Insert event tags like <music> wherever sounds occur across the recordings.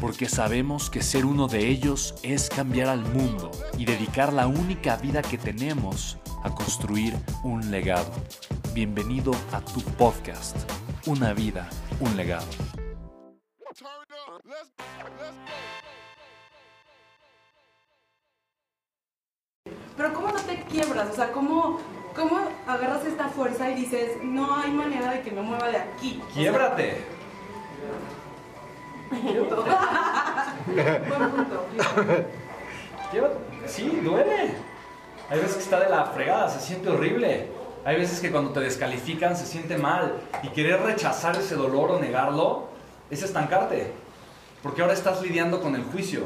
porque sabemos que ser uno de ellos es cambiar al mundo y dedicar la única vida que tenemos a construir un legado. Bienvenido a tu podcast, Una vida, un legado. Pero ¿cómo no te quiebras? O sea, ¿cómo, ¿cómo agarras esta fuerza y dices, no hay manera de que me mueva de aquí? ¡Quiebrate! <laughs> <laughs> Sí, duele. Hay veces que está de la fregada, se siente horrible. Hay veces que cuando te descalifican se siente mal. Y querer rechazar ese dolor o negarlo es estancarte. Porque ahora estás lidiando con el juicio.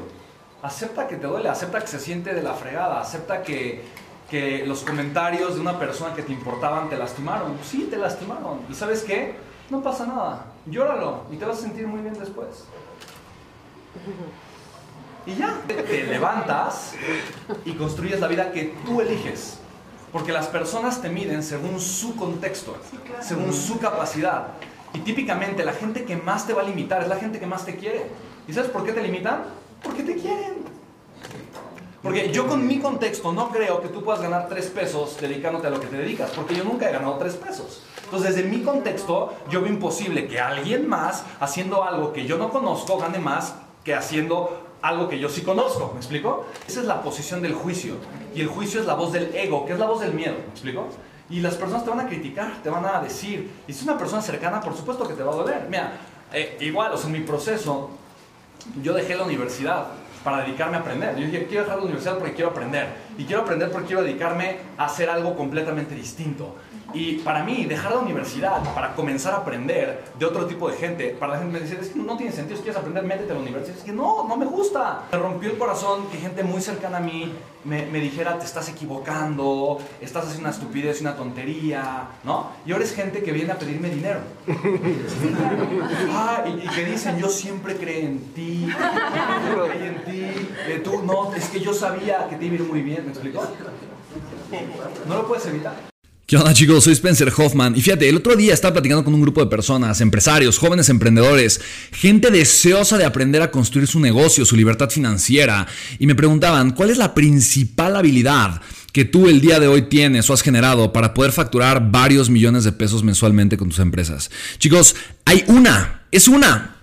Acepta que te duele, acepta que se siente de la fregada, acepta que, que los comentarios de una persona que te importaban te lastimaron. Sí, te lastimaron. ¿Y sabes qué? No pasa nada. Llóralo y te vas a sentir muy bien después. Y ya, te levantas y construyes la vida que tú eliges. Porque las personas te miden según su contexto, según su capacidad. Y típicamente la gente que más te va a limitar es la gente que más te quiere. ¿Y sabes por qué te limitan? Porque te quieren. Porque yo con mi contexto no creo que tú puedas ganar tres pesos dedicándote a lo que te dedicas, porque yo nunca he ganado tres pesos. Entonces, desde mi contexto, yo veo imposible que alguien más, haciendo algo que yo no conozco, gane más que haciendo algo que yo sí conozco. ¿Me explico? Esa es la posición del juicio. Y el juicio es la voz del ego, que es la voz del miedo. ¿Me explico? Y las personas te van a criticar, te van a decir. Y si es una persona cercana, por supuesto que te va a doler. Mira, eh, igual, o sea, en mi proceso, yo dejé la universidad para dedicarme a aprender. Yo dije, quiero dejar la universidad porque quiero aprender. Y quiero aprender porque quiero dedicarme a hacer algo completamente distinto. Y para mí, dejar la universidad para comenzar a aprender de otro tipo de gente, para la gente me dice, es que no tiene sentido, si quieres aprender, métete a la universidad. Es que no, no me gusta. Me rompió el corazón que gente muy cercana a mí me, me dijera, te estás equivocando, estás haciendo una estupidez una tontería, ¿no? Y ahora es gente que viene a pedirme dinero. <laughs> ah, y, y, que dicen, yo siempre creí en ti, creí en ti, eh, tú, no, es que yo sabía que te iba a ir muy bien, ¿me explicó? No lo puedes evitar. ¿Qué onda chicos? Soy Spencer Hoffman y fíjate, el otro día estaba platicando con un grupo de personas, empresarios, jóvenes emprendedores, gente deseosa de aprender a construir su negocio, su libertad financiera y me preguntaban, ¿cuál es la principal habilidad que tú el día de hoy tienes o has generado para poder facturar varios millones de pesos mensualmente con tus empresas? Chicos, hay una, es una